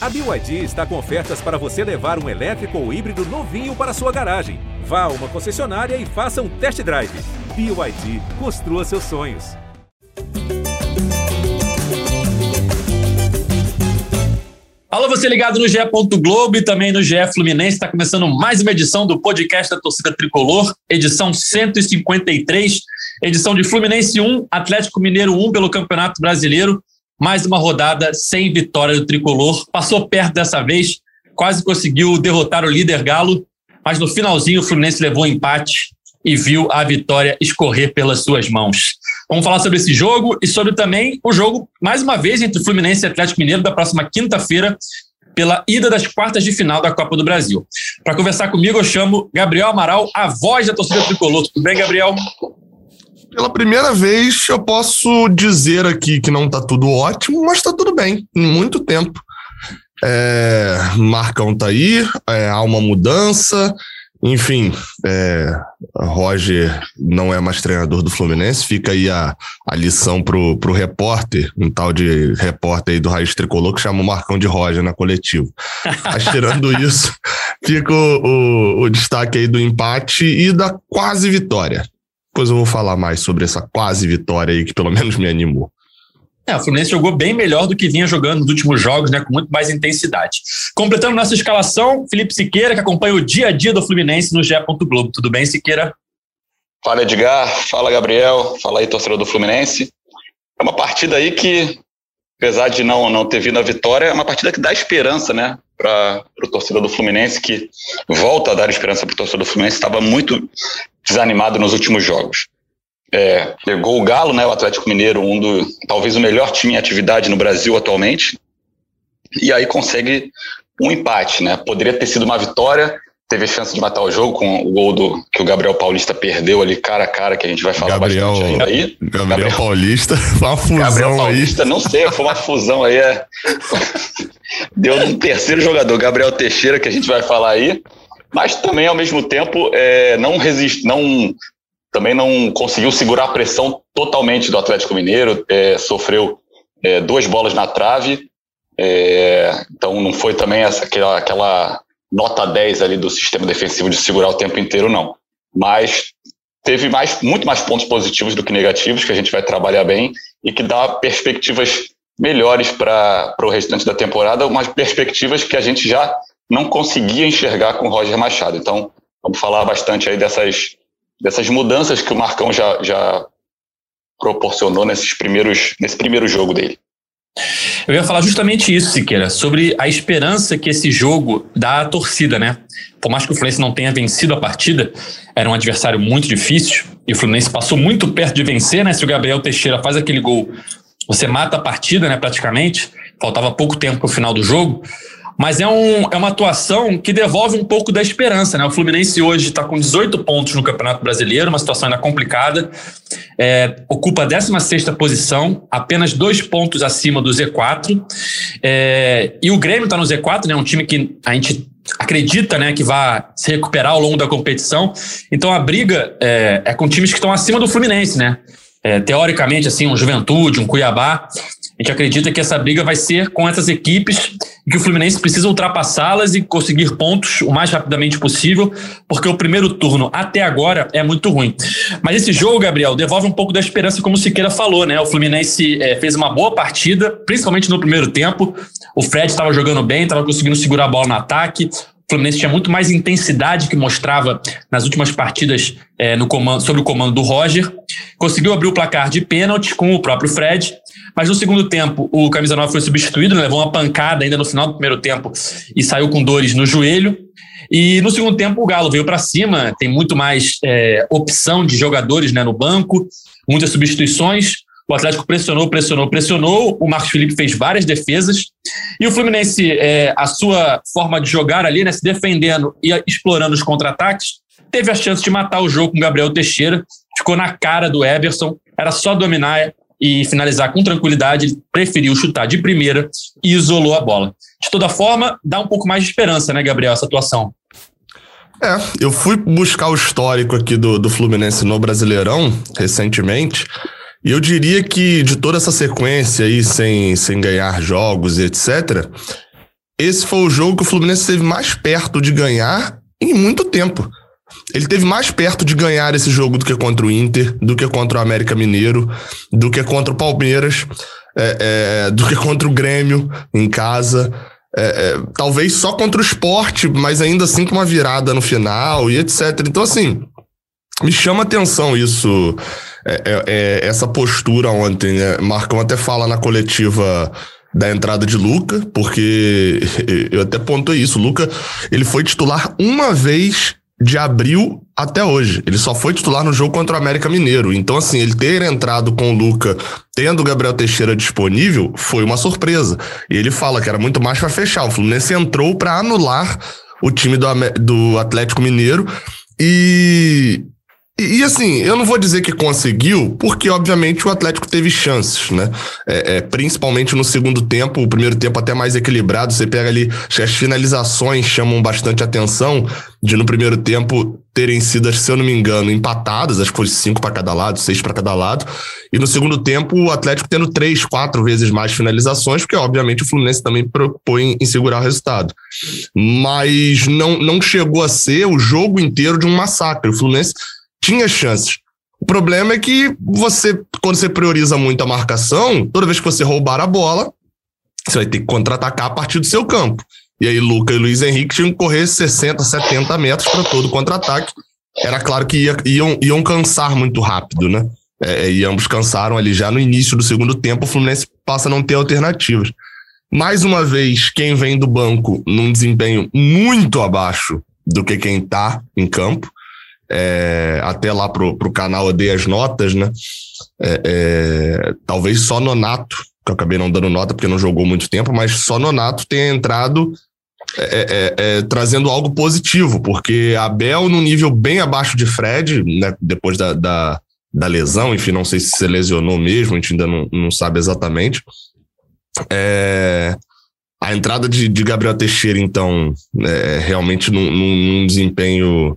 A BYD está com ofertas para você levar um elétrico ou híbrido novinho para sua garagem. Vá a uma concessionária e faça um test drive. BYD, construa seus sonhos. Alô, você ligado no GE. Globo e também no GE Fluminense. Está começando mais uma edição do podcast da Torcida Tricolor, edição 153, edição de Fluminense 1, Atlético Mineiro 1 pelo Campeonato Brasileiro. Mais uma rodada sem vitória do tricolor. Passou perto dessa vez, quase conseguiu derrotar o líder Galo, mas no finalzinho o Fluminense levou um empate e viu a vitória escorrer pelas suas mãos. Vamos falar sobre esse jogo e sobre também o jogo, mais uma vez, entre o Fluminense e Atlético Mineiro, da próxima quinta-feira, pela ida das quartas de final da Copa do Brasil. Para conversar comigo, eu chamo Gabriel Amaral, a voz da torcida tricolor. Tudo bem, Gabriel? Pela primeira vez, eu posso dizer aqui que não está tudo ótimo, mas está tudo bem, em muito tempo. É, Marcão tá aí, é, há uma mudança, enfim, é, Roger não é mais treinador do Fluminense, fica aí a, a lição pro, pro repórter, um tal de repórter aí do Raiz Tricolor que chama o Marcão de Roger na coletiva. Mas tirando isso, fica o, o, o destaque aí do empate e da quase vitória. Depois eu vou falar mais sobre essa quase vitória aí que pelo menos me animou. É, o Fluminense jogou bem melhor do que vinha jogando nos últimos jogos, né, com muito mais intensidade. Completando nossa escalação, Felipe Siqueira, que acompanha o dia a dia do Fluminense no GE. Globo. Tudo bem, Siqueira? Fala, Edgar. Fala, Gabriel. Fala aí, torcedor do Fluminense. É uma partida aí que, apesar de não, não ter vindo a vitória, é uma partida que dá esperança, né, para o torcedor do Fluminense, que volta a dar esperança para o torcedor do Fluminense. Estava muito desanimado nos últimos jogos. É, pegou o Galo, né, o Atlético Mineiro, um do talvez o melhor time em atividade no Brasil atualmente, e aí consegue um empate, né? Poderia ter sido uma vitória, teve chance de matar o jogo com o gol do que o Gabriel Paulista perdeu ali cara a cara, que a gente vai falar Gabriel, bastante ainda aí. Gabriel, Gabriel Paulista, uma fusão Gabriel Paulista, aí. não sei, foi uma fusão aí. É... Deu um terceiro jogador, Gabriel Teixeira, que a gente vai falar aí mas também ao mesmo tempo é, não resiste, não também não conseguiu segurar a pressão totalmente do Atlético Mineiro, é, sofreu é, duas bolas na trave, é, então não foi também essa, aquela, aquela nota 10 ali do sistema defensivo de segurar o tempo inteiro, não. Mas teve mais, muito mais pontos positivos do que negativos, que a gente vai trabalhar bem e que dá perspectivas melhores para o restante da temporada, umas perspectivas que a gente já não conseguia enxergar com o Roger Machado. Então, vamos falar bastante aí dessas, dessas mudanças que o Marcão já, já proporcionou nesses primeiros, nesse primeiro jogo dele. Eu ia falar justamente isso, Siqueira, sobre a esperança que esse jogo dá à torcida, né? Por mais que o Fluminense não tenha vencido a partida, era um adversário muito difícil e o Fluminense passou muito perto de vencer, né? Se o Gabriel Teixeira faz aquele gol, você mata a partida, né? Praticamente. Faltava pouco tempo para o final do jogo. Mas é, um, é uma atuação que devolve um pouco da esperança, né? O Fluminense hoje está com 18 pontos no Campeonato Brasileiro, uma situação ainda complicada. É, ocupa a 16 posição, apenas dois pontos acima do Z4. É, e o Grêmio está no Z4, né? Um time que a gente acredita né, que vai se recuperar ao longo da competição. Então a briga é, é com times que estão acima do Fluminense, né? É, teoricamente, assim, um Juventude, um Cuiabá. A gente acredita que essa briga vai ser com essas equipes que o Fluminense precisa ultrapassá-las e conseguir pontos o mais rapidamente possível, porque o primeiro turno até agora é muito ruim. Mas esse jogo, Gabriel, devolve um pouco da esperança, como o Siqueira falou, né? O Fluminense é, fez uma boa partida, principalmente no primeiro tempo. O Fred estava jogando bem, estava conseguindo segurar a bola no ataque. Fluminense tinha muito mais intensidade que mostrava nas últimas partidas é, no comando, sob o comando do Roger. Conseguiu abrir o placar de pênalti com o próprio Fred. Mas no segundo tempo, o camisa 9 foi substituído, né? levou uma pancada ainda no final do primeiro tempo e saiu com dores no joelho. E no segundo tempo, o Galo veio para cima, tem muito mais é, opção de jogadores né, no banco, muitas substituições. O Atlético pressionou, pressionou, pressionou. O Marcos Felipe fez várias defesas. E o Fluminense, é, a sua forma de jogar ali, né, se defendendo e explorando os contra-ataques, teve a chance de matar o jogo com o Gabriel Teixeira. Ficou na cara do Everson. Era só dominar e finalizar com tranquilidade, ele preferiu chutar de primeira e isolou a bola. De toda forma, dá um pouco mais de esperança, né, Gabriel, essa atuação. É, eu fui buscar o histórico aqui do, do Fluminense no Brasileirão recentemente. E eu diria que de toda essa sequência aí, sem, sem ganhar jogos e etc., esse foi o jogo que o Fluminense esteve mais perto de ganhar em muito tempo. Ele teve mais perto de ganhar esse jogo do que contra o Inter, do que contra o América Mineiro, do que contra o Palmeiras, é, é, do que contra o Grêmio em casa. É, é talvez só contra o esporte, mas ainda assim com uma virada no final e etc. Então, assim, me chama atenção isso, é, é, é, essa postura ontem. Né? Marcão até fala na coletiva da entrada de Luca, porque eu até pontuei isso. Luca, ele foi titular uma vez de abril até hoje. Ele só foi titular no jogo contra o América Mineiro. Então, assim, ele ter entrado com o Luca, tendo o Gabriel Teixeira disponível, foi uma surpresa. E ele fala que era muito mais para fechar. O Fluminense entrou para anular o time do, do Atlético Mineiro. E, e, assim, eu não vou dizer que conseguiu, porque obviamente o Atlético teve chances, né? É, é, principalmente no segundo tempo, o primeiro tempo até mais equilibrado. Você pega ali, as finalizações chamam bastante atenção, de no primeiro tempo terem sido, se eu não me engano, empatadas, acho que foi cinco para cada lado, seis para cada lado. E no segundo tempo, o Atlético tendo três, quatro vezes mais finalizações, porque obviamente o Fluminense também preocupou em, em segurar o resultado. Mas não, não chegou a ser o jogo inteiro de um massacre. O Fluminense tinha chances. O problema é que você, quando você prioriza muito a marcação, toda vez que você roubar a bola, você vai ter que contra-atacar a partir do seu campo. E aí, Luca e Luiz Henrique tinham que correr 60, 70 metros para todo contra-ataque. Era claro que ia, iam, iam cansar muito rápido, né? É, e ambos cansaram ali já no início do segundo tempo. O Fluminense passa a não ter alternativas. Mais uma vez, quem vem do banco num desempenho muito abaixo do que quem está em campo é, até lá pro, pro canal eu dei as notas, né? É, é, talvez só Nonato, que eu acabei não dando nota porque não jogou muito tempo, mas só Nonato tenha entrado é, é, é, trazendo algo positivo, porque Abel num nível bem abaixo de Fred, né? Depois da, da, da lesão, enfim, não sei se se lesionou mesmo, a gente ainda não, não sabe exatamente. a entrada de, de Gabriel Teixeira, então, realmente num, num desempenho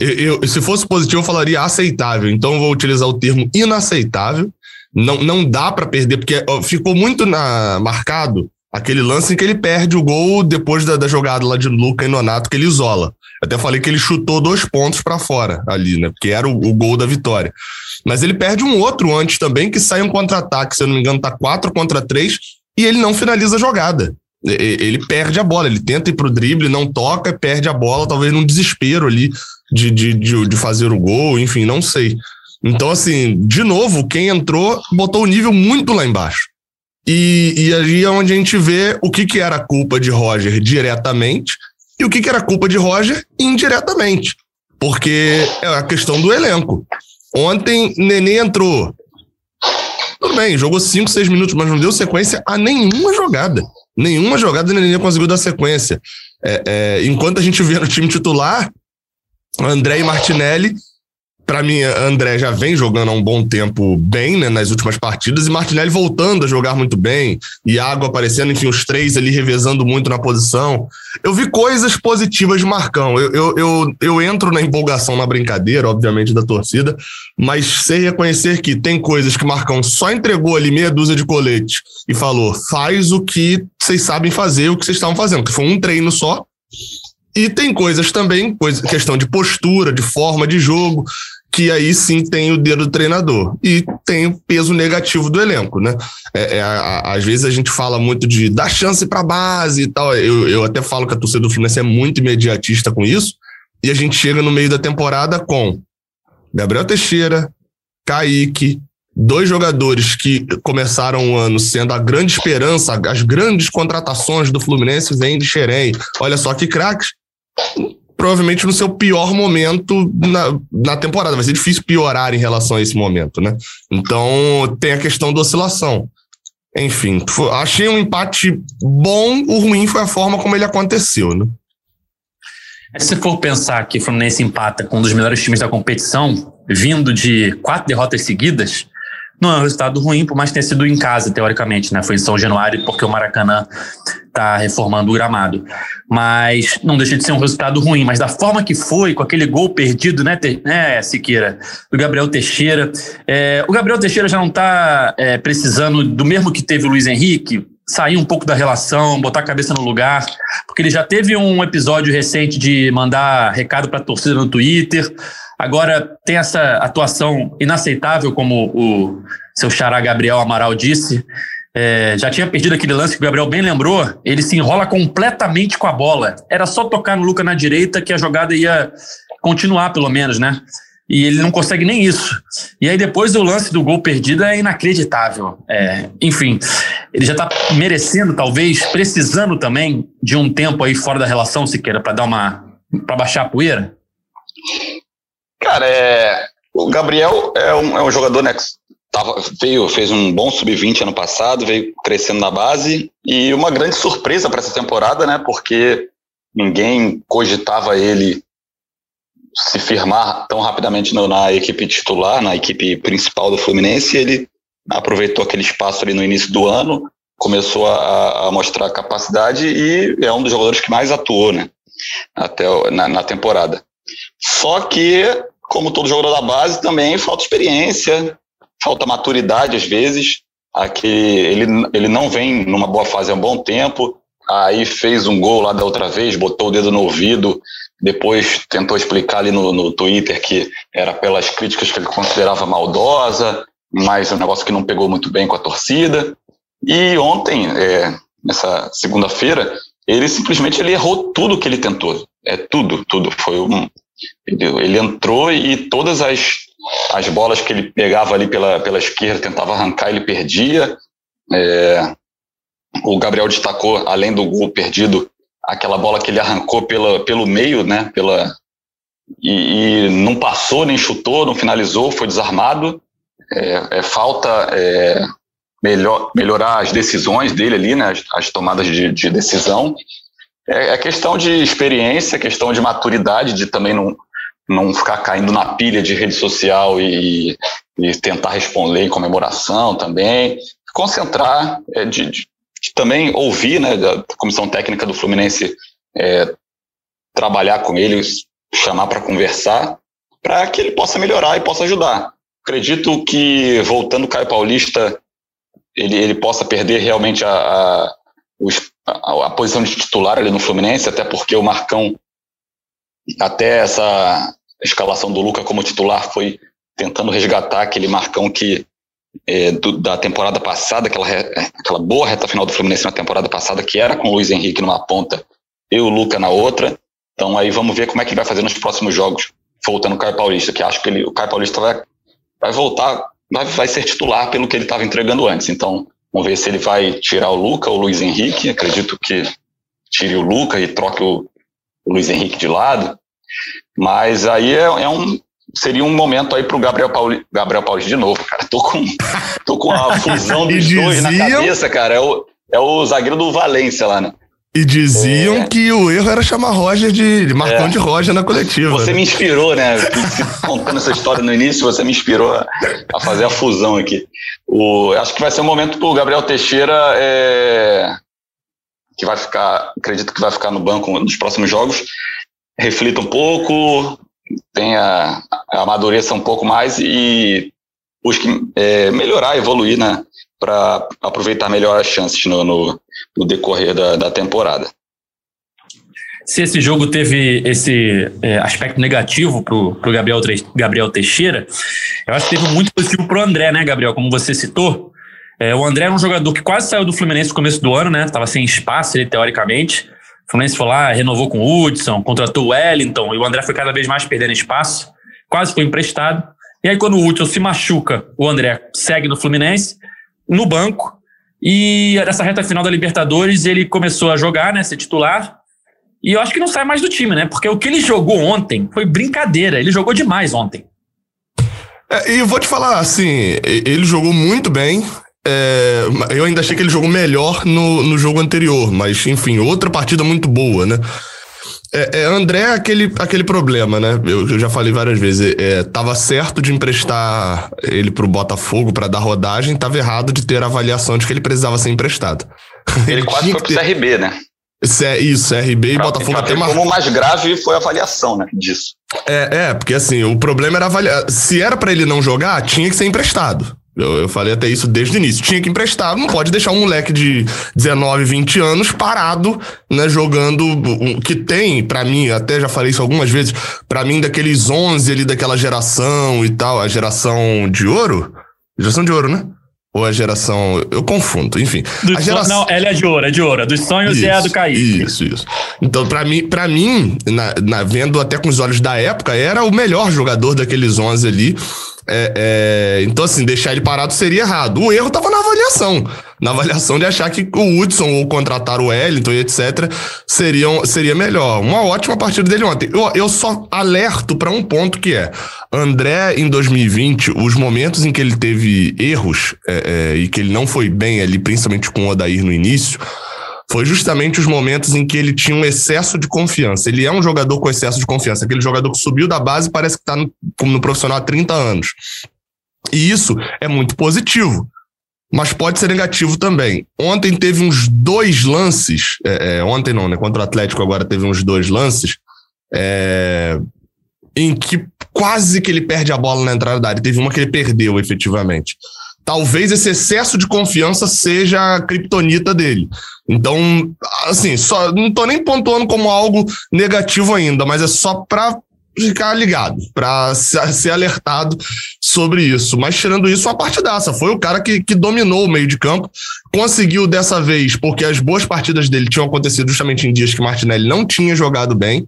eu, eu, se fosse positivo, eu falaria aceitável. Então, vou utilizar o termo inaceitável. Não, não dá para perder, porque ficou muito na, marcado aquele lance em que ele perde o gol depois da, da jogada lá de Luca e Nonato, que ele isola. Até falei que ele chutou dois pontos para fora ali, né? Porque era o, o, gol da vitória. Mas ele perde um outro antes também, que sai um contra-ataque, se eu não me engano, tá quatro contra três, e ele não finaliza a jogada ele perde a bola, ele tenta ir pro drible, não toca, perde a bola, talvez num desespero ali de, de, de, de fazer o gol, enfim, não sei. Então, assim, de novo, quem entrou botou o nível muito lá embaixo. E, e aí é onde a gente vê o que, que era culpa de Roger diretamente e o que, que era culpa de Roger indiretamente. Porque é a questão do elenco. Ontem, Nenê entrou. Tudo bem, jogou 5, 6 minutos, mas não deu sequência a nenhuma jogada. Nenhuma jogada Nenê conseguiu dar sequência. É, é, enquanto a gente vê no time titular, André e Martinelli para mim, André já vem jogando há um bom tempo bem, né, nas últimas partidas, e Martinelli voltando a jogar muito bem, Iago aparecendo, enfim, os três ali revezando muito na posição. Eu vi coisas positivas de Marcão. Eu, eu, eu, eu entro na empolgação, na brincadeira, obviamente, da torcida, mas sei reconhecer que tem coisas que Marcão só entregou ali meia dúzia de colete e falou: faz o que vocês sabem fazer, o que vocês estavam fazendo, que foi um treino só, e tem coisas também, coisa, questão de postura, de forma de jogo, que aí sim tem o dedo do treinador e tem o peso negativo do elenco, né? É, é a, às vezes a gente fala muito de dar chance para base e tal. Eu, eu até falo que a torcida do Fluminense é muito imediatista com isso. E a gente chega no meio da temporada com Gabriel Teixeira, Kaique, dois jogadores que começaram o ano sendo a grande esperança, as grandes contratações do Fluminense vêm de Xerém. Olha só que craques provavelmente no seu pior momento na, na temporada. Vai ser difícil piorar em relação a esse momento, né? Então tem a questão da oscilação. Enfim, achei um empate bom, o ruim foi a forma como ele aconteceu, né? Se for pensar que o Fluminense empata com um dos melhores times da competição, vindo de quatro derrotas seguidas, não é um resultado ruim, por mais que tenha sido em casa, teoricamente, né? Foi em São Januário, porque o Maracanã está reformando o gramado. Mas não deixa de ser um resultado ruim. Mas da forma que foi, com aquele gol perdido, né, né Siqueira? Do Gabriel Teixeira. É, o Gabriel Teixeira já não está é, precisando do mesmo que teve o Luiz Henrique, sair um pouco da relação, botar a cabeça no lugar, porque ele já teve um episódio recente de mandar recado para a torcida no Twitter. Agora tem essa atuação inaceitável, como o seu xará Gabriel Amaral disse. É, já tinha perdido aquele lance que o Gabriel bem lembrou. Ele se enrola completamente com a bola. Era só tocar no Luca na direita que a jogada ia continuar, pelo menos, né? e ele não consegue nem isso. E aí depois o lance do gol perdido é inacreditável. É, enfim, ele já está merecendo, talvez, precisando também de um tempo aí fora da relação, Siqueira, para dar uma. para baixar a poeira? Cara, é, o Gabriel é um, é um jogador né, que tava, veio, fez um bom sub-20 ano passado, veio crescendo na base e uma grande surpresa para essa temporada, né? Porque ninguém cogitava ele se firmar tão rapidamente no, na equipe titular, na equipe principal do Fluminense, ele aproveitou aquele espaço ali no início do ano, começou a, a mostrar capacidade e é um dos jogadores que mais atuou, né? Até na, na temporada. Só que, como todo jogador da base, também falta experiência, falta maturidade às vezes. Aqui ele, ele não vem numa boa fase há um bom tempo. Aí fez um gol lá da outra vez, botou o dedo no ouvido, depois tentou explicar ali no, no Twitter que era pelas críticas que ele considerava maldosa, mas um negócio que não pegou muito bem com a torcida. E ontem, é, nessa segunda-feira, ele simplesmente ele errou tudo que ele tentou. É tudo, tudo. Foi um. Ele, entrou e todas as, as bolas que ele pegava ali pela, pela esquerda, tentava arrancar, ele perdia. É, o Gabriel destacou, além do gol perdido, aquela bola que ele arrancou pela, pelo meio, né? Pela, e, e não passou, nem chutou, não finalizou, foi desarmado. É, é falta é, melhor, melhorar as decisões dele ali, né? As, as tomadas de, de decisão. É, é, questão de experiência, questão de maturidade, de também não, não ficar caindo na pilha de rede social e, e tentar responder em comemoração também. Concentrar, é, de, de também ouvir, né, da comissão técnica do Fluminense é, trabalhar com ele, chamar para conversar, para que ele possa melhorar e possa ajudar. Acredito que voltando o Caio Paulista, ele, ele possa perder realmente a, a, a, a posição de titular ali no Fluminense, até porque o Marcão, até essa escalação do Luca como titular, foi tentando resgatar aquele Marcão que é, do, da temporada passada, aquela, aquela boa reta final do Fluminense na temporada passada, que era com o Luiz Henrique numa ponta e o Luca na outra. Então aí vamos ver como é que ele vai fazer nos próximos jogos, voltando o Caio Paulista, que acho que ele, o Caio Paulista vai, vai voltar, vai, vai ser titular pelo que ele estava entregando antes. Então vamos ver se ele vai tirar o Luca ou o Luiz Henrique. Acredito que tire o Luca e troque o, o Luiz Henrique de lado. Mas aí é, é um, seria um momento aí pro Gabriel Pauli, Gabriel Paulista de novo, cara. Tô com, tô com a fusão dos dois na cabeça, cara. É o, é o zagueiro do Valência lá, né? E diziam é. que o erro era chamar Roger de, de Marcão é. de Roger na coletiva. Você me inspirou, né? Contando essa história no início, você me inspirou a, a fazer a fusão aqui. O, acho que vai ser um momento pro Gabriel Teixeira é, que vai ficar, acredito que vai ficar no banco nos próximos jogos. Reflita um pouco, tenha amadureça um pouco mais e busque é, melhorar, evoluir, né, para aproveitar melhor as chances no, no, no decorrer da, da, temporada. Se esse jogo teve esse é, aspecto negativo para o Gabriel, Gabriel Teixeira, eu acho que teve muito positivo para o André, né, Gabriel? Como você citou, é, o André é um jogador que quase saiu do Fluminense no começo do ano, né? Estava sem espaço, ele teoricamente. O Fluminense foi lá, renovou com o Hudson, contratou o Wellington, e o André foi cada vez mais perdendo espaço, quase foi emprestado. E aí, quando o Hudson se machuca, o André segue no Fluminense, no banco, e nessa reta final da Libertadores ele começou a jogar, né, ser titular, e eu acho que não sai mais do time, né, porque o que ele jogou ontem foi brincadeira, ele jogou demais ontem. É, e vou te falar, assim, ele jogou muito bem. É, eu ainda achei que ele jogou melhor no, no jogo anterior, mas enfim, outra partida muito boa, né? É, é, André é aquele, aquele problema, né? Eu, eu já falei várias vezes. É, tava certo de emprestar ele pro Botafogo para dar rodagem, tava errado de ter a avaliação de que ele precisava ser emprestado. Ele, ele quase foi pro ter... CRB, né? Isso, CRB e Botafogo até marcou. Como mais grave foi a avaliação, né, disso. É, é, porque assim, o problema era avaliar. Se era para ele não jogar, tinha que ser emprestado. Eu, eu, falei até isso desde o início. Tinha que emprestar, não pode deixar um moleque de 19, 20 anos parado, né, jogando que tem, para mim, até já falei isso algumas vezes, para mim daqueles 11 ali daquela geração e tal, a geração de ouro, geração de ouro, né? Ou a geração. Eu confundo, enfim. a geração... Não, ela é de ouro, é de ouro. Dos sonhos isso, e é a do Kaique. Isso, isso. Então, para mim, pra mim na, na, vendo até com os olhos da época, era o melhor jogador daqueles 11 ali. É, é, então, assim, deixar ele parado seria errado. O erro estava na avaliação. Na avaliação de achar que o Hudson ou contratar o Wellington e etc. Seriam, seria melhor. Uma ótima partida dele ontem. Eu, eu só alerto para um ponto que é: André, em 2020, os momentos em que ele teve erros é, é, e que ele não foi bem ali, principalmente com o Odair no início foi justamente os momentos em que ele tinha um excesso de confiança. Ele é um jogador com excesso de confiança, aquele jogador que subiu da base parece que está no, no profissional há 30 anos. E isso é muito positivo, mas pode ser negativo também. Ontem teve uns dois lances, é, é, ontem não, né? Contra o Atlético agora teve uns dois lances, é, em que quase que ele perde a bola na entrada da área. Teve uma que ele perdeu efetivamente talvez esse excesso de confiança seja a criptonita dele. Então, assim, só não tô nem pontuando como algo negativo ainda, mas é só para ficar ligado, para ser alertado sobre isso. Mas tirando isso, uma partidaça. Foi o cara que, que dominou o meio de campo, conseguiu dessa vez, porque as boas partidas dele tinham acontecido justamente em dias que Martinelli não tinha jogado bem,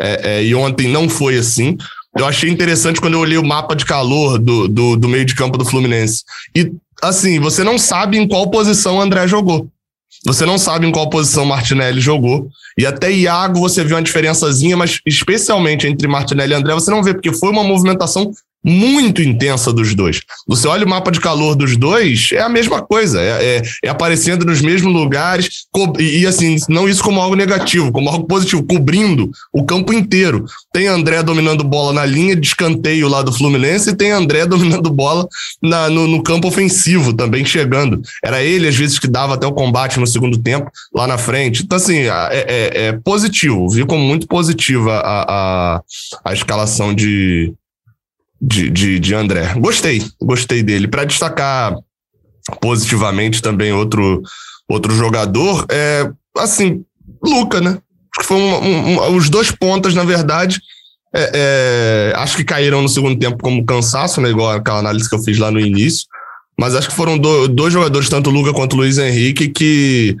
é, é, e ontem não foi assim. Eu achei interessante quando eu olhei o mapa de calor do, do, do meio de campo do Fluminense. E, assim, você não sabe em qual posição o André jogou. Você não sabe em qual posição Martinelli jogou. E até Iago você viu uma diferençazinha, mas especialmente entre Martinelli e André, você não vê, porque foi uma movimentação muito intensa dos dois. Você olha o mapa de calor dos dois, é a mesma coisa, é, é, é aparecendo nos mesmos lugares, e, assim, não isso como algo negativo, como algo positivo, cobrindo o campo inteiro. Tem André dominando bola na linha de escanteio lá do Fluminense, e tem André dominando bola na, no, no, campo ofensivo também chegando. Era ele, às vezes, que dava até o combate no segundo tempo, lá na frente. Então, assim, é, é, é positivo, vi como muito positiva a, a, a escalação de, de, de, de André. Gostei, gostei dele. Para destacar positivamente também outro, outro jogador, é assim, Luca, né? Acho que foi um, um, um, os dois pontas, na verdade, é, é, acho que caíram no segundo tempo como cansaço, né? Igual aquela análise que eu fiz lá no início. Mas acho que foram do, dois jogadores, tanto o Luca quanto o Luiz Henrique, que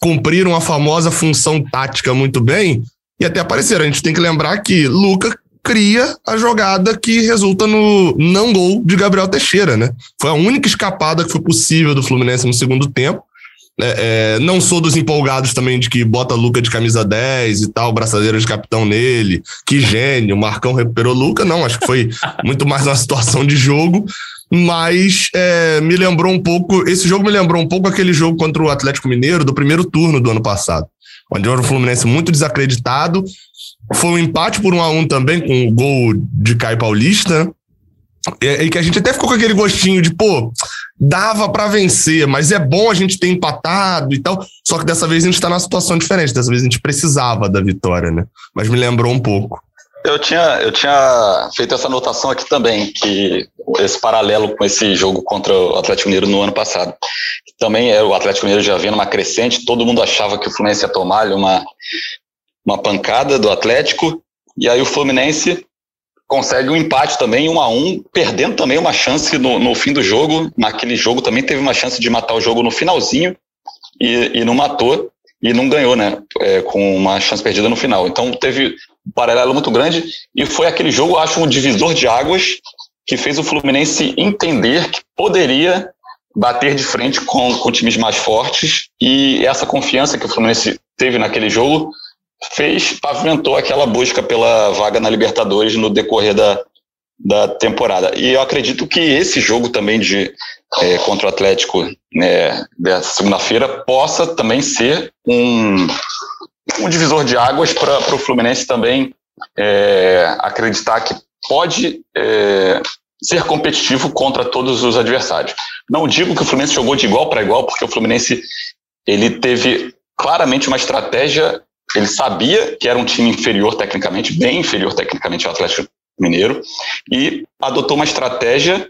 cumpriram a famosa função tática muito bem e até apareceram. A gente tem que lembrar que Luca cria a jogada que resulta no não gol de Gabriel Teixeira, né? Foi a única escapada que foi possível do Fluminense no segundo tempo. É, é, não sou dos empolgados também de que bota Luca de camisa 10 e tal, braçadeira de capitão nele, que gênio, Marcão recuperou Luca, não, acho que foi muito mais uma situação de jogo, mas é, me lembrou um pouco, esse jogo me lembrou um pouco aquele jogo contra o Atlético Mineiro do primeiro turno do ano passado, onde era o Fluminense muito desacreditado, foi um empate por um a um também, com o gol de Caio Paulista. E, e que a gente até ficou com aquele gostinho de, pô, dava para vencer, mas é bom a gente ter empatado e tal. Só que dessa vez a gente tá numa situação diferente. Dessa vez a gente precisava da vitória, né? Mas me lembrou um pouco. Eu tinha, eu tinha feito essa anotação aqui também, que esse paralelo com esse jogo contra o Atlético Mineiro no ano passado. Também é, o Atlético Mineiro já vinha numa crescente, todo mundo achava que o Fluminense ia tomar uma, uma pancada do Atlético, e aí o Fluminense consegue um empate também, um a um, perdendo também uma chance no, no fim do jogo. Naquele jogo também teve uma chance de matar o jogo no finalzinho e, e não matou e não ganhou, né? É, com uma chance perdida no final. Então teve paralelo muito grande e foi aquele jogo, acho, um divisor de águas que fez o Fluminense entender que poderia bater de frente com, com times mais fortes e essa confiança que o Fluminense teve naquele jogo fez, pavimentou aquela busca pela vaga na Libertadores no decorrer da, da temporada. E eu acredito que esse jogo também de é, contra o Atlético né, dessa segunda-feira possa também ser um, um divisor de águas para o Fluminense também é, acreditar que pode é, ser competitivo contra todos os adversários. Não digo que o Fluminense jogou de igual para igual, porque o Fluminense ele teve claramente uma estratégia ele sabia que era um time inferior tecnicamente, bem inferior tecnicamente ao Atlético Mineiro, e adotou uma estratégia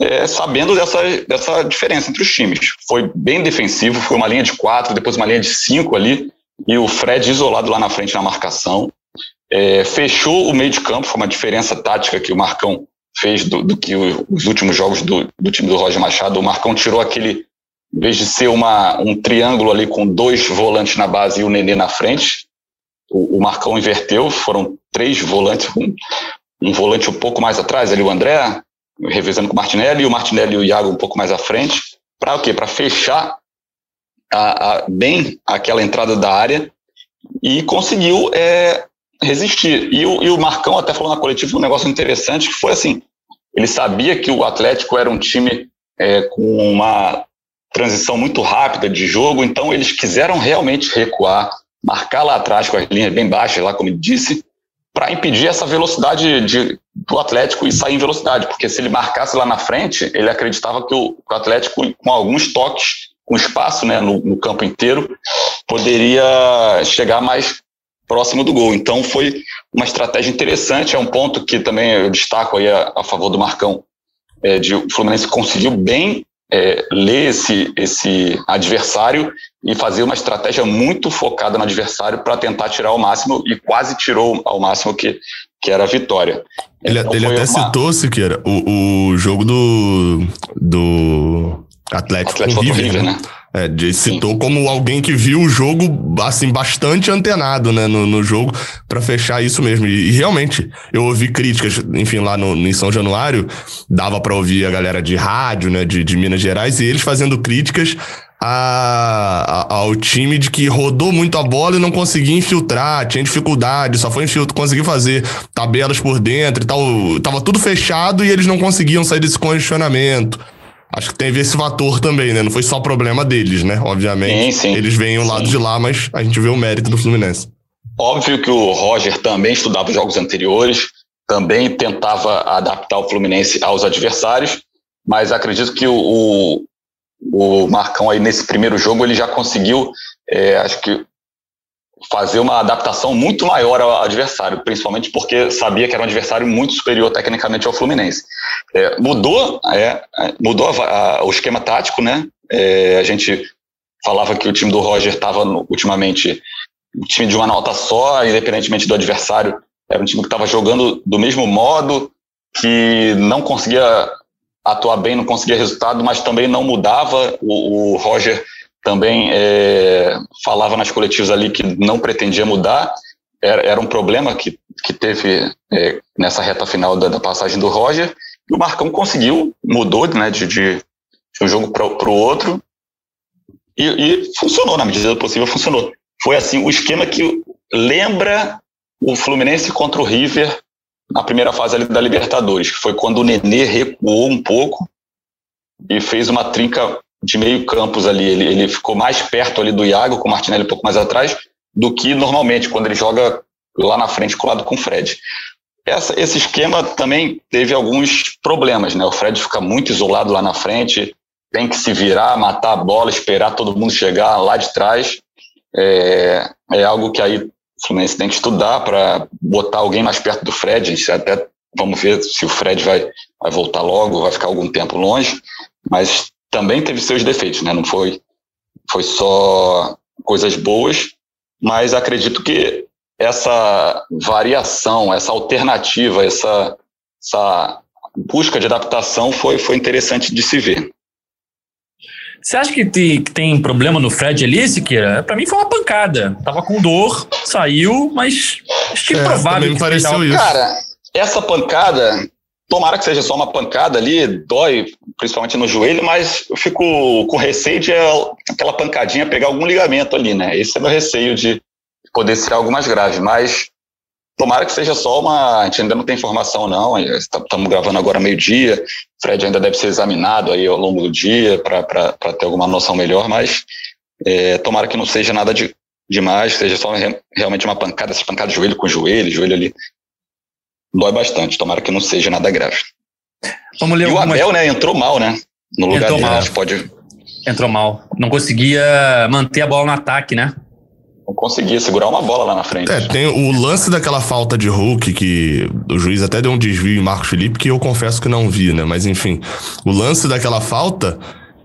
é, sabendo dessa, dessa diferença entre os times. Foi bem defensivo, foi uma linha de quatro, depois uma linha de cinco ali, e o Fred isolado lá na frente na marcação. É, fechou o meio de campo, foi uma diferença tática que o Marcão fez do, do que os últimos jogos do, do, time do Roger Machado. O Marcão tirou aquele, em vez de ser uma, um triângulo ali com dois volantes na base e o Nenê na frente, o, o Marcão inverteu, foram três volantes, um, um volante um pouco mais atrás, ali o André, revezando com o Martinelli, e o Martinelli e o Iago um pouco mais à frente, para o quê? Para fechar a, a, bem aquela entrada da área e conseguiu é, resistir. E o, e o Marcão até falou na coletiva um negócio interessante, que foi assim, ele sabia que o Atlético era um time é, com uma transição muito rápida de jogo, então eles quiseram realmente recuar, marcar lá atrás com as linhas bem baixas, lá como ele disse, para impedir essa velocidade de, do Atlético e sair em velocidade, porque se ele marcasse lá na frente, ele acreditava que o, o Atlético, com alguns toques, com espaço né, no, no, campo inteiro, poderia chegar mais próximo do gol. Então foi uma estratégia interessante, é um ponto que também eu destaco aí a, a favor do Marcão, é, de o Fluminense conseguiu bem é, ler esse, esse adversário e fazer uma estratégia muito focada no adversário para tentar tirar o máximo e quase tirou ao máximo que, que era a vitória. Ele, então, ele até uma... citou, Siqueira, o, o jogo do, do Atlético, Atlético River, River, né? né? É, citou Sim. como alguém que viu o jogo, assim, bastante antenado, né, no, no jogo, para fechar isso mesmo. E, e, realmente, eu ouvi críticas, enfim, lá no, em São Januário, dava para ouvir a galera de rádio, né, de, de Minas Gerais, e eles fazendo críticas a, a, ao time de que rodou muito a bola e não conseguia infiltrar, tinha dificuldade, só foi infiltrar, conseguir fazer tabelas por dentro e tal. Tava tudo fechado e eles não conseguiam sair desse congestionamento. Acho que teve esse fator também, né? Não foi só problema deles, né? Obviamente. Sim, sim. Eles veem o lado de lá, mas a gente vê o mérito do Fluminense. Óbvio que o Roger também estudava os jogos anteriores, também tentava adaptar o Fluminense aos adversários, mas acredito que o, o, o Marcão aí nesse primeiro jogo ele já conseguiu, é, acho que fazer uma adaptação muito maior ao adversário, principalmente porque sabia que era um adversário muito superior tecnicamente ao Fluminense. É, mudou, é, mudou a, a, o esquema tático, né? É, a gente falava que o time do Roger estava ultimamente um time de uma nota só, independentemente do adversário, era um time que estava jogando do mesmo modo, que não conseguia atuar bem, não conseguia resultado, mas também não mudava. O, o Roger também é, falava nas coletivas ali que não pretendia mudar, era, era um problema que, que teve é, nessa reta final da, da, passagem do Roger, e o Marcão conseguiu, mudou né, de, de, de um jogo para o outro, e, e, funcionou, na medida do possível, funcionou. Foi assim, o esquema que lembra o Fluminense contra o River na primeira fase ali da Libertadores, que foi quando o Nenê recuou um pouco e fez uma trinca de meio campos ali. Ele, ele ficou mais perto ali do Iago, com o Martinelli um pouco mais atrás, do que normalmente, quando ele joga lá na frente, colado com o Fred. Essa, esse esquema também teve alguns problemas, né? O Fred fica muito isolado lá na frente, tem que se virar, matar a bola, esperar todo mundo chegar lá de trás. É, é algo que aí o Fluminense tem que estudar para botar alguém mais perto do Fred. Até vamos ver se o Fred vai, vai voltar logo, vai ficar algum tempo longe, mas também teve seus defeitos, né? Não foi, foi só coisas boas, mas acredito que essa variação, essa alternativa, essa, essa busca de adaptação foi, foi interessante de se ver. Você acha que tem, que tem problema no Fred ali, Siqueira? Pra mim foi uma pancada. Tava com dor, saiu, mas acho que é, provável. Me pareceu isso. Cara, essa pancada, Tomara que seja só uma pancada ali, dói, principalmente no joelho, mas eu fico com receio de aquela pancadinha pegar algum ligamento ali, né? Esse é meu receio de poder ser algo mais grave, mas tomara que seja só uma. A gente ainda não tem informação, não. Estamos gravando agora meio-dia. Fred ainda deve ser examinado aí ao longo do dia para ter alguma noção melhor, mas é, tomara que não seja nada de demais, seja só realmente uma pancada, essa pancada de joelho com joelho, joelho ali dói bastante. Tomara que não seja nada grave. Vamos ler e o Abel, né, entrou mal, né? No lugar entrou dele, mal. pode... Entrou mal. Não conseguia manter a bola no ataque, né? não conseguia segurar uma bola lá na frente. É, tem o lance daquela falta de Hulk que o juiz até deu um desvio em Marcos Felipe, que eu confesso que não vi, né? Mas enfim, o lance daquela falta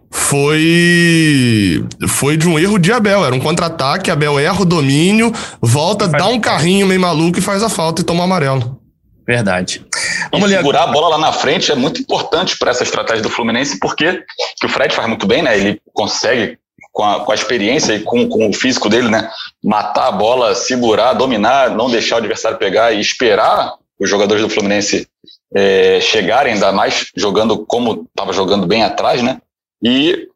foi foi de um erro de Abel. Era um contra-ataque, Abel erra o domínio, volta, dá um carrinho meio maluco e faz a falta e toma o amarelo. Verdade. Vamos e segurar a bola lá na frente é muito importante para essa estratégia do Fluminense, porque que o Fred faz muito bem, né? Ele consegue com a, com a experiência e com, com o físico dele, né? Matar a bola, segurar, dominar, não deixar o adversário pegar e esperar os jogadores do Fluminense é, chegarem, ainda mais jogando como estava jogando bem atrás, né? E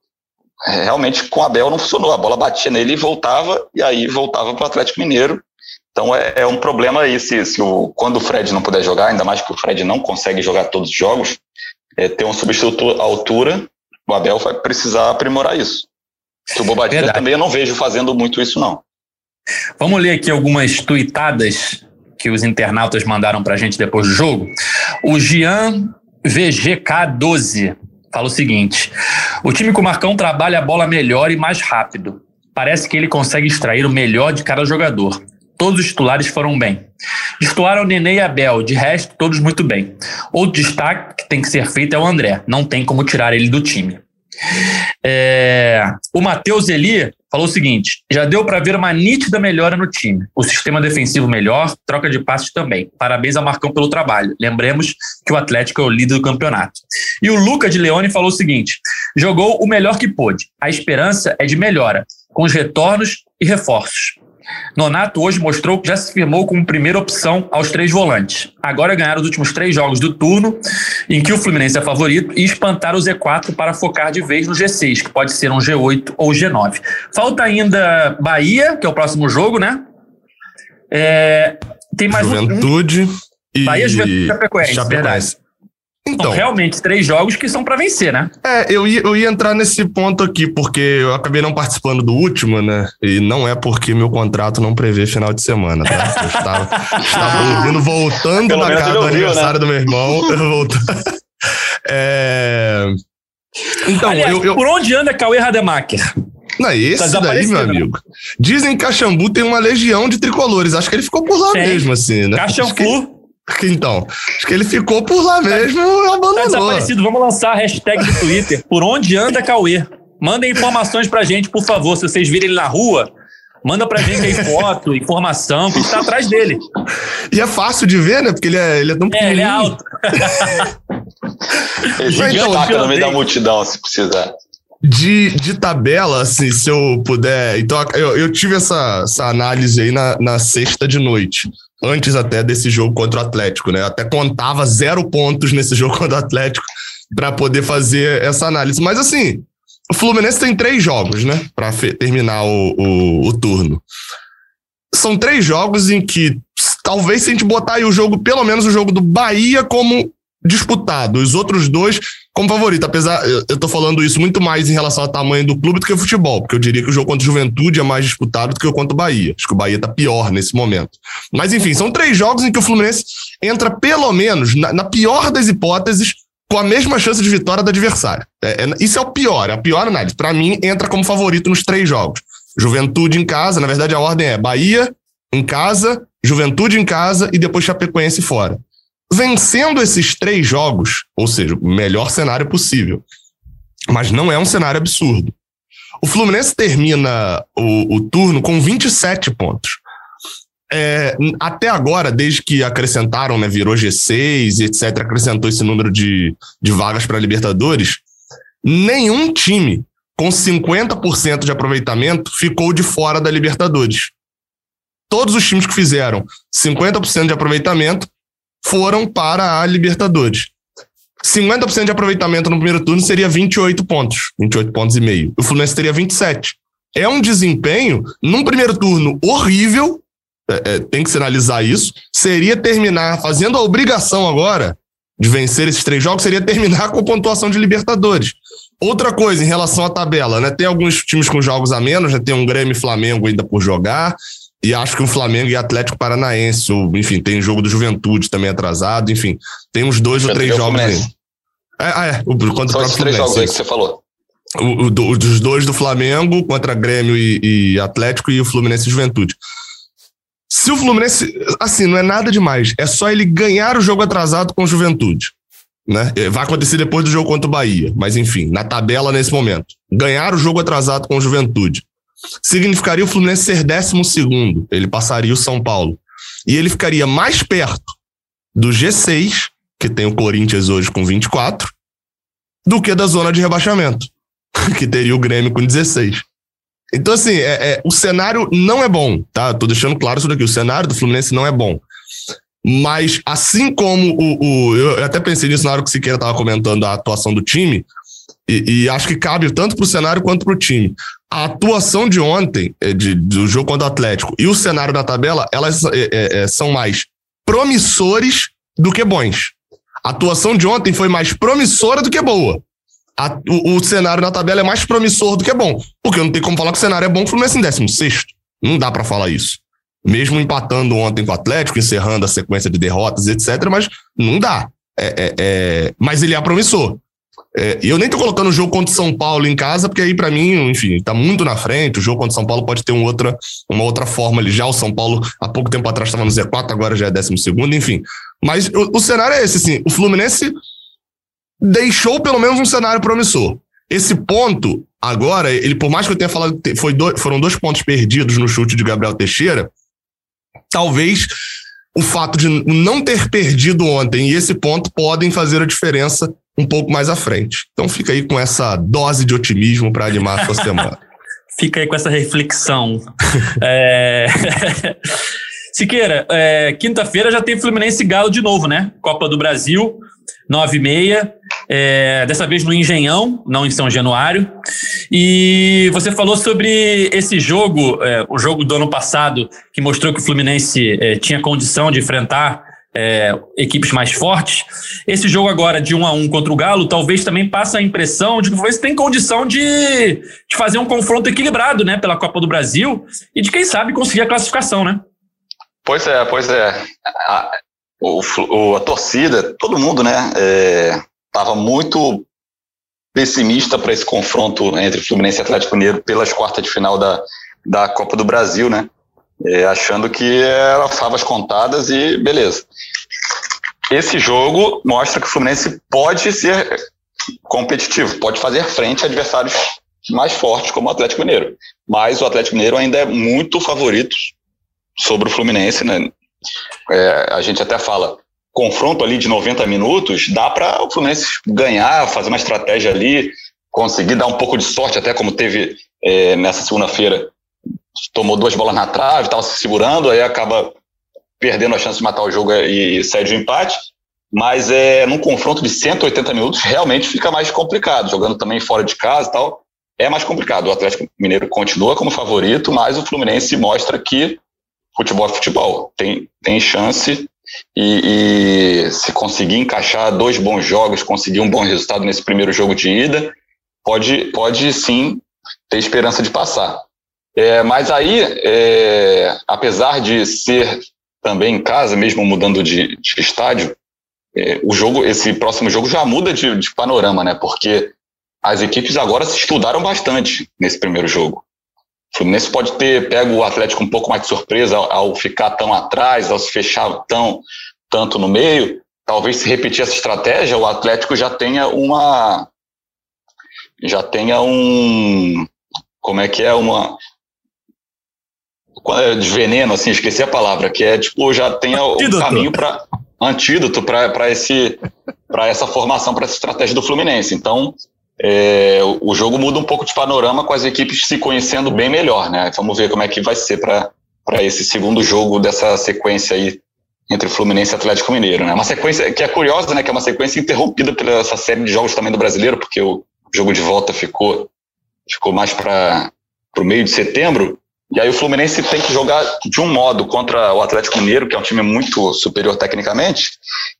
é, realmente com o Abel não funcionou. A bola batia nele e voltava, e aí voltava para o Atlético Mineiro. Então é, é, um problema aí se, se o, quando o Fred não puder jogar, ainda mais que o Fred não consegue jogar todos os jogos, é, ter um substituto à altura, o Abel vai precisar aprimorar isso. Que o Bobadilha também eu não vejo fazendo muito isso, não. Vamos ler aqui algumas tuitadas que os internautas mandaram para a gente depois do jogo. O Gian VGK12 fala o seguinte: o time com o Marcão trabalha a bola melhor e mais rápido. Parece que ele consegue extrair o melhor de cada jogador. Todos os titulares foram bem. Destoaram o Nenê e Abel, de resto, todos muito bem. Outro destaque que tem que ser feito é o André. Não tem como tirar ele do time. É, o Matheus Eli falou o seguinte: já deu para ver uma nítida melhora no time. O sistema defensivo melhor, troca de passes também. Parabéns ao Marcão pelo trabalho. Lembremos que o Atlético é o líder do campeonato. E o Luca de Leone falou o seguinte: jogou o melhor que pôde. A esperança é de melhora, com os retornos e reforços. Nonato hoje mostrou que já se firmou como primeira opção aos três volantes. Agora ganhar os últimos três jogos do turno, em que o Fluminense é favorito, e espantar o Z4 para focar de vez no G6, que pode ser um G8 ou G9. Falta ainda Bahia, que é o próximo jogo, né? É, tem mais Juventude um... e Bahia, Juventude e Chapecoense, Chapecoense. Então, realmente três jogos que são para vencer, né? É, eu ia, eu ia entrar nesse ponto aqui, porque eu acabei não participando do último, né? E não é porque meu contrato não prevê final de semana, tá? Eu estava, estava ouvindo, voltando Pelo da casa do aniversário né? do meu irmão. Eu voltando. É... Então, Aliás, eu, eu... por onde anda Cauê Rademacher? Não, esse tá daí, meu amigo. Dizem que Caxambu tem uma legião de tricolores. Acho que ele ficou por lá mesmo, assim, né? Caxambu. Então, acho que ele ficou por lá mesmo e abandonou. Tá desaparecido. Vamos lançar a hashtag do Twitter. Por onde anda Cauê? Mandem informações pra gente, por favor. Se vocês virem ele na rua, manda pra gente aí foto, informação, que está atrás dele. E é fácil de ver, né? Porque ele é, ele é tão É, ele é alto. ele então, no meio da multidão, se precisar. De, de tabela, assim, se eu puder. Então, eu, eu tive essa, essa análise aí na, na sexta de noite antes até desse jogo contra o Atlético, né? Até contava zero pontos nesse jogo contra o Atlético para poder fazer essa análise. Mas assim, o Fluminense tem três jogos, né? Para terminar o, o, o, turno. São três jogos em que talvez se a gente botar aí o jogo, pelo menos o jogo do Bahia como disputado, os outros dois como favorito, apesar, eu tô falando isso muito mais em relação ao tamanho do clube do que o futebol, porque eu diria que o jogo contra o Juventude é mais disputado do que o contra o Bahia. Acho que o Bahia tá pior nesse momento. Mas enfim, são três jogos em que o Fluminense entra pelo menos, na, na pior das hipóteses, com a mesma chance de vitória do adversário. É, é, isso é o pior, é a pior análise. Para mim, entra como favorito nos três jogos. Juventude em casa, na verdade a ordem é Bahia em casa, Juventude em casa e depois Chapecoense fora. Vencendo esses três jogos, ou seja, o melhor cenário possível, mas não é um cenário absurdo. O Fluminense termina o, o turno com 27 pontos. É, até agora, desde que acrescentaram, né, virou G6 e etc., acrescentou esse número de, de vagas para Libertadores, nenhum time com 50% de aproveitamento ficou de fora da Libertadores. Todos os times que fizeram 50% de aproveitamento foram para a Libertadores. 50% de aproveitamento no primeiro turno seria 28 pontos, 28 pontos e meio. O Fluminense teria 27. É um desempenho num primeiro turno horrível, é, é, tem que sinalizar isso. Seria terminar fazendo a obrigação agora de vencer esses três jogos, seria terminar com pontuação de Libertadores. Outra coisa em relação à tabela, né? Tem alguns times com jogos a menos, né? Tem um Grêmio e Flamengo ainda por jogar. E acho que o Flamengo e Atlético Paranaense, ou, enfim, tem jogo do Juventude também atrasado, enfim, tem uns dois ou três jogos aí. É, ah, é, o, contra São o próprio três jogos aí que você falou. O, o, dos dois do Flamengo contra Grêmio e, e Atlético e o Fluminense e Juventude. Se o Fluminense, assim, não é nada demais, é só ele ganhar o jogo atrasado com Juventude. Né? Vai acontecer depois do jogo contra o Bahia, mas enfim, na tabela nesse momento. Ganhar o jogo atrasado com Juventude significaria o Fluminense ser décimo segundo. Ele passaria o São Paulo. E ele ficaria mais perto do G6, que tem o Corinthians hoje com 24, do que da zona de rebaixamento, que teria o Grêmio com 16. Então, assim, é, é, o cenário não é bom, tá? Tô deixando claro isso daqui. O cenário do Fluminense não é bom. Mas, assim como o. o eu até pensei nisso na hora que o Siqueira estava comentando a atuação do time, e, e acho que cabe tanto para o cenário quanto para o time. A atuação de ontem, é, de, do jogo contra o Atlético, e o cenário da tabela, elas é, é, são mais promissores do que bons. A atuação de ontem foi mais promissora do que boa. A, o, o, cenário na tabela é mais promissor do que bom. Porque não tem como falar que o cenário é bom que o Fluminense em 16. Não dá para falar isso. Mesmo empatando ontem com o Atlético, encerrando a sequência de derrotas, etc. Mas não dá. É, é, é... Mas ele é promissor. É, eu nem tô colocando o jogo contra o São Paulo em casa, porque aí para mim, enfim, tá muito na frente. O jogo contra o São Paulo pode ter um outra, uma outra forma ali. Já o São Paulo, há pouco tempo atrás, estava no Z4, agora já é 12, enfim. Mas o, o cenário é esse, assim. O Fluminense deixou pelo menos um cenário promissor. Esse ponto, agora, ele, por mais que eu tenha falado que foi foram dois pontos perdidos no chute de Gabriel Teixeira, talvez o fato de não ter perdido ontem e esse ponto podem fazer a diferença um pouco mais à frente. Então fica aí com essa dose de otimismo para animar a sua semana. fica aí com essa reflexão. é... Siqueira, é, quinta-feira já tem Fluminense e Galo de novo, né? Copa do Brasil, 9 e meia. É, dessa vez no Engenhão, não em São Januário. E você falou sobre esse jogo, é, o jogo do ano passado, que mostrou que o Fluminense é, tinha condição de enfrentar é, equipes mais fortes. Esse jogo agora de um a um contra o Galo talvez também passe a impressão de que Fluminense tem condição de, de fazer um confronto equilibrado né, pela Copa do Brasil e de, quem sabe, conseguir a classificação, né? Pois é, pois é. A, o, o, a torcida, todo mundo, né, estava é, muito pessimista para esse confronto entre Fluminense e Atlético Mineiro pelas quartas de final da, da Copa do Brasil, né? É, achando que era favas contadas e beleza. Esse jogo mostra que o Fluminense pode ser competitivo, pode fazer frente a adversários mais fortes como o Atlético Mineiro. Mas o Atlético Mineiro ainda é muito favorito sobre o Fluminense, né? É, a gente até fala, confronto ali de 90 minutos, dá para o Fluminense ganhar, fazer uma estratégia ali, conseguir dar um pouco de sorte, até como teve é, nessa segunda-feira. Tomou duas bolas na trave, estava se segurando, aí acaba perdendo a chance de matar o jogo e cede o empate. Mas é, num confronto de 180 minutos, realmente fica mais complicado, jogando também fora de casa e tal. É mais complicado. O Atlético Mineiro continua como favorito, mas o Fluminense mostra que futebol é futebol. Tem, tem chance e, e, se conseguir encaixar dois bons jogos, conseguir um bom resultado nesse primeiro jogo de ida, pode, pode sim ter esperança de passar. É, mas aí, é, apesar de ser também em casa, mesmo mudando de, de estádio, é, o jogo, esse próximo jogo já muda de, de panorama, né? Porque as equipes agora se estudaram bastante nesse primeiro jogo. O Fluminense pode ter pego o Atlético um pouco mais de surpresa ao, ao, ficar tão atrás, ao se fechar tão tanto no meio. Talvez se repetir essa estratégia, o Atlético já tenha uma já tenha um como é que é uma de veneno assim, esqueci a palavra, que é tipo já tenha o um caminho para antídoto para esse para essa formação, para essa estratégia do Fluminense. Então, é, o jogo muda um pouco de panorama com as equipes se conhecendo bem melhor, né? Vamos ver como é que vai ser para esse segundo jogo dessa sequência aí entre Fluminense e Atlético Mineiro, né? Uma sequência que é curiosa, né? Que é uma sequência interrompida pela essa série de jogos também do Brasileiro, porque o jogo de volta ficou ficou mais para o meio de setembro. E aí o Fluminense tem que jogar de um modo contra o Atlético Mineiro, que é um time muito superior tecnicamente,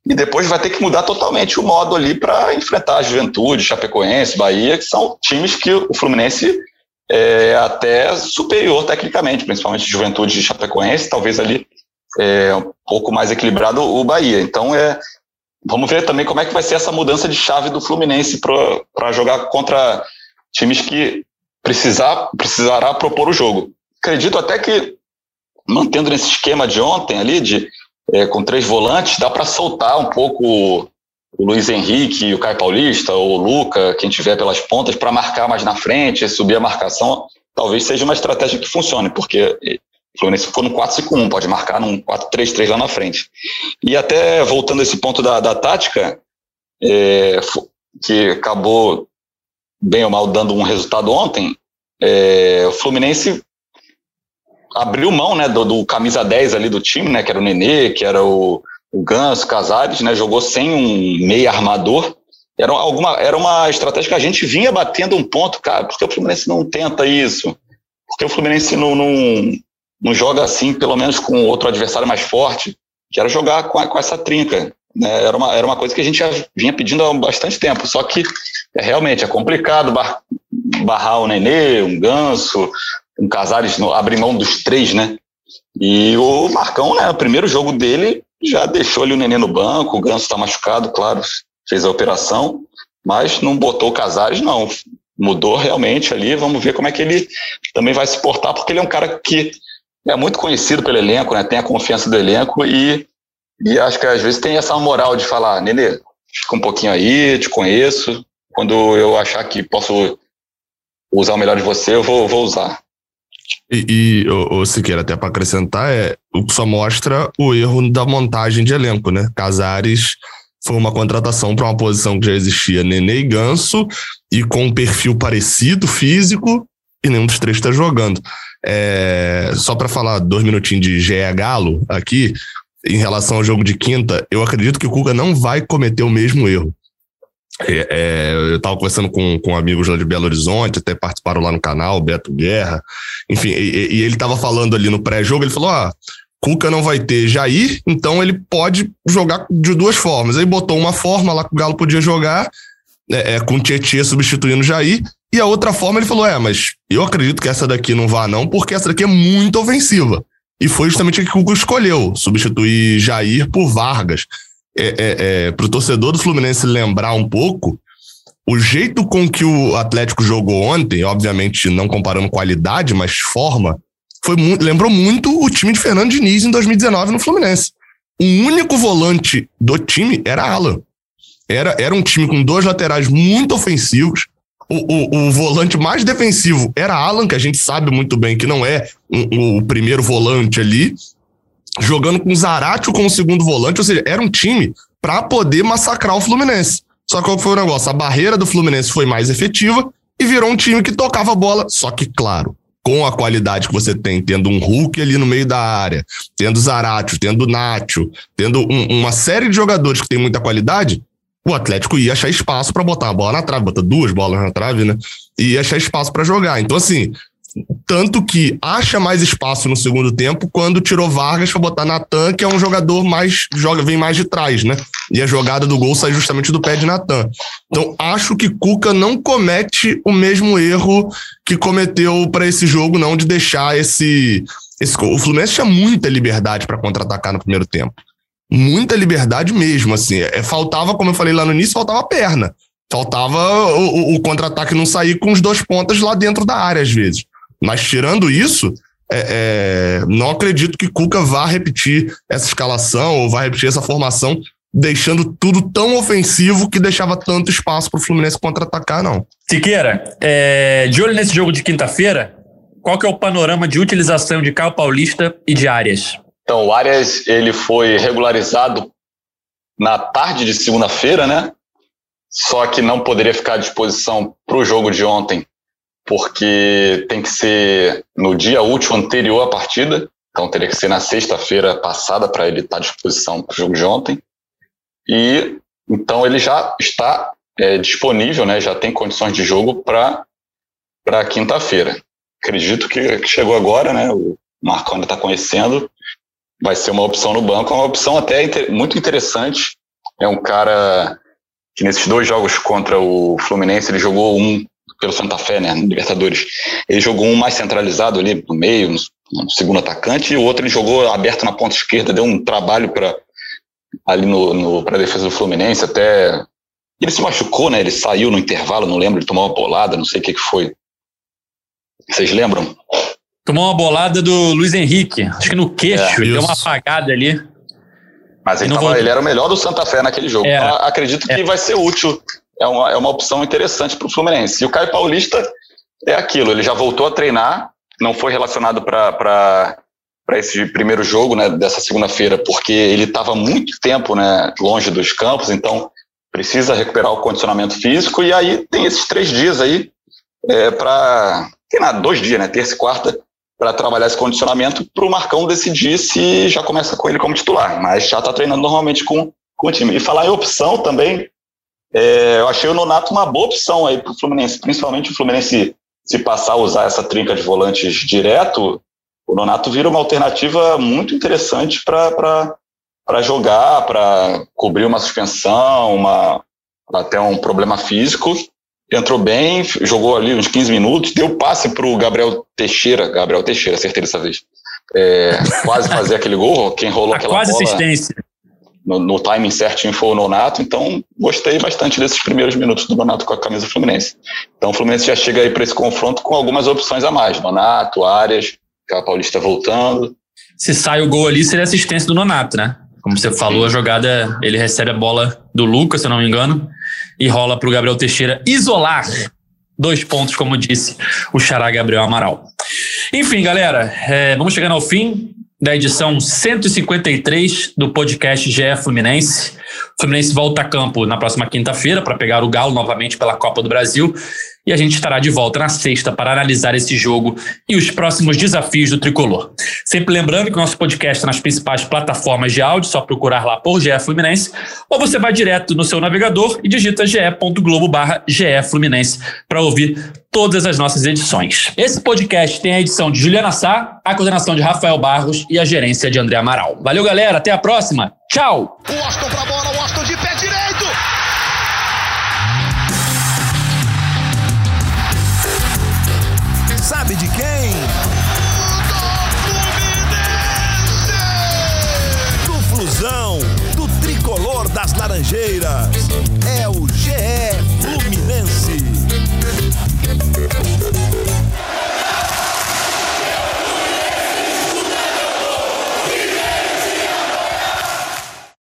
e depois vai ter que mudar totalmente o modo ali para enfrentar a Juventude, Chapecoense, Bahia, que são times que o Fluminense é até superior tecnicamente, principalmente Juventude e Chapecoense, talvez ali é, um pouco mais equilibrado o Bahia. Então é vamos ver também como é que vai ser essa mudança de chave do Fluminense para jogar contra times que precisar, precisará propor o jogo. Acredito até que, mantendo nesse esquema de ontem ali, de, é, com três volantes, dá para soltar um pouco o Luiz Henrique, o Caio Paulista, ou o Luca, quem tiver pelas pontas, para marcar mais na frente, subir a marcação, talvez seja uma estratégia que funcione, porque o Fluminense ficou no 4-5-1, pode marcar num 4-3-3 lá na frente. E até voltando a esse ponto da, da tática, é, que acabou bem ou mal dando um resultado ontem, é, o Fluminense abriu mão né, do, do, camisa 10 ali do time, né, que era o Nenê, que era o, o Ganso, Casares, né, jogou sem um meia armador. Era, alguma, era uma estratégia que a gente vinha batendo um ponto, cara, porque o Fluminense não tenta isso? Porque o Fluminense não, não, não joga assim, pelo menos com outro adversário mais forte, que era jogar com, a, com essa trinca. Né? Era, uma, era uma coisa que a gente já vinha pedindo há bastante tempo, só que é, realmente é complicado bar, barrar o Nenê, um Ganso, um Casares, abrir mão dos três, né? E o Marcão, né, o primeiro jogo dele, já deixou ali o Nenê no banco, o Ganso está machucado, claro, fez a operação, mas não botou o Casares, não. Mudou realmente ali, vamos ver como é que ele também vai se portar, porque ele é um cara que é muito conhecido pelo elenco, né? Tem a confiança do elenco e, e acho que às vezes tem essa moral de falar, Nenê, fica um pouquinho aí, te conheço. Quando eu achar que posso usar o melhor de você, eu vou, vou usar. E, e o, Siqueira, até para acrescentar, é, o que só mostra o erro da montagem de elenco, né? Casares foi uma contratação para uma posição que já existia Nenê e Ganso, e com um perfil parecido, físico, e nenhum dos três está jogando. É, só para falar dois minutinhos de GE Galo aqui, em relação ao jogo de quinta, eu acredito que o Cuca não vai cometer o mesmo erro. É, é, eu estava conversando com, com amigos lá de Belo Horizonte, até participaram lá no canal, Beto Guerra, enfim, e, e ele estava falando ali no pré-jogo, ele falou: ah, Cuca não vai ter Jair, então ele pode jogar de duas formas. Aí botou uma forma lá que o Galo podia jogar, é, é, com o Tietchan substituindo Jair, e a outra forma ele falou: é, mas eu acredito que essa daqui não vá, não, porque essa daqui é muito ofensiva. E foi justamente o que o Cuca escolheu: substituir Jair por Vargas. É, é, é, para o torcedor do Fluminense lembrar um pouco, o jeito com que o Atlético jogou ontem, obviamente não comparando qualidade, mas forma, foi muito, lembrou muito o time de Fernando Diniz em 2019 no Fluminense. O único volante do time era Alan. Era, era um time com dois laterais muito ofensivos, o, o, o, volante mais defensivo era Alan, que a gente sabe muito bem que não é o primeiro volante ali, jogando com Zaratio como segundo volante, ou seja, era um time para poder massacrar o Fluminense. Só que qual foi o negócio? A barreira do Fluminense foi mais efetiva e virou um time que tocava a bola, só que, claro, com a qualidade que você tem, tendo um Hulk ali no meio da área, tendo Zaratio, tendo Nacho, tendo um, uma série de jogadores que tem muita qualidade, o Atlético ia achar espaço para botar a bola na trave, botar duas bolas na trave, né? E ia achar espaço para jogar. Então, assim, tanto que acha mais espaço no segundo tempo quando tirou Vargas para botar Natan, que é um jogador mais joga vem mais de trás, né? E a jogada do gol sai justamente do pé de Natan. Então acho que Cuca não comete o mesmo erro que cometeu para esse jogo não de deixar esse esse o Fluminense tinha muita liberdade para contra-atacar no primeiro tempo muita liberdade mesmo, assim. É, faltava, como eu falei lá no início, faltava perna. Faltava o, o, o contra-ataque não sair com os dois pontas lá dentro da área, às vezes. Mas tirando isso, é, é, não acredito que Cuca vá repetir essa escalação ou vá repetir essa formação, deixando tudo tão ofensivo que deixava tanto espaço para o Fluminense contra-atacar, não. Siqueira, é, de olho nesse jogo de quinta-feira, qual que é o panorama de utilização de Caio Paulista e de áreas? Então, o Arias ele foi regularizado na tarde de segunda-feira, né? Só que não poderia ficar à disposição para o jogo de ontem, porque tem que ser no dia útil anterior à partida. Então, teria que ser na sexta-feira passada para ele estar à disposição para o jogo de ontem. E então ele já está é, disponível, né? Já tem condições de jogo para quinta-feira. Acredito que, chegou agora, né? O Marcão ainda está conhecendo vai ser uma opção no banco, uma opção até inter muito interessante. É um cara que nesses dois jogos contra o Fluminense, ele jogou um pelo Santa Fé, né, no Libertadores. Ele jogou um mais centralizado ali no meio, no, no segundo atacante, e o outro ele jogou aberto na ponta esquerda, deu um trabalho para ali no, no para defesa do Fluminense, até Ele se machucou, né? Ele saiu no intervalo, não lembro, ele tomou uma bolada, não sei o que, que foi. Vocês lembram? Tomou uma bolada do Luiz Henrique, acho que no queixo, é, ele deu uma apagada ali. Mas ele, tava, ele, era o melhor do Santa Fé naquele jogo. É. Então, acredito que é. vai ser útil. É uma, é uma opção interessante para o Fluminense. E o Caio Paulista é aquilo, ele já voltou a treinar, não foi relacionado para esse primeiro jogo né, dessa segunda-feira, porque ele estava muito tempo né, longe dos campos, então precisa recuperar o condicionamento físico. E aí tem esses três dias aí é, para. Tem dois dias, né? Terça e quarta, para trabalhar esse condicionamento para o Marcão decidir se já começa com ele como titular, mas já está treinando normalmente com, com o time. E falar em opção também, é, eu achei o Nonato uma boa opção aí para o Fluminense, principalmente o Fluminense se passar a usar essa trinca de volantes direto, o Nonato vira uma alternativa muito interessante para jogar, para cobrir uma suspensão, uma, até um problema físico entrou bem, jogou ali uns 15 minutos, deu passe para o Gabriel Teixeira, Gabriel Teixeira, acertei dessa vez. É, quase fazer aquele gol, quem rolou aquela quase bola assistência. No, no timing certinho foi o Nonato, então gostei bastante desses primeiros minutos do Nonato com a camisa Fluminense. Então o Fluminense já chega aí para esse confronto com algumas opções a mais, Nonato, Arias, a Paulista voltando. Se sai o gol ali, seria assistência do Nonato, né? Como você falou, a jogada, ele recebe a bola do Lucas, se eu não me engano, e rola para o Gabriel Teixeira isolar dois pontos, como disse o Xará Gabriel Amaral. Enfim, galera, é, vamos chegando ao fim da edição 153 do podcast GE Fluminense. O Fluminense volta a campo na próxima quinta-feira para pegar o Galo novamente pela Copa do Brasil e a gente estará de volta na sexta para analisar esse jogo e os próximos desafios do tricolor. Sempre lembrando que o nosso podcast está nas principais plataformas de áudio, só procurar lá por GE Fluminense, ou você vai direto no seu navegador e digita ge.globo barra Fluminense para ouvir todas as nossas edições. Esse podcast tem a edição de Juliana Sá, a coordenação de Rafael Barros e a gerência de André Amaral. Valeu, galera. Até a próxima. Tchau.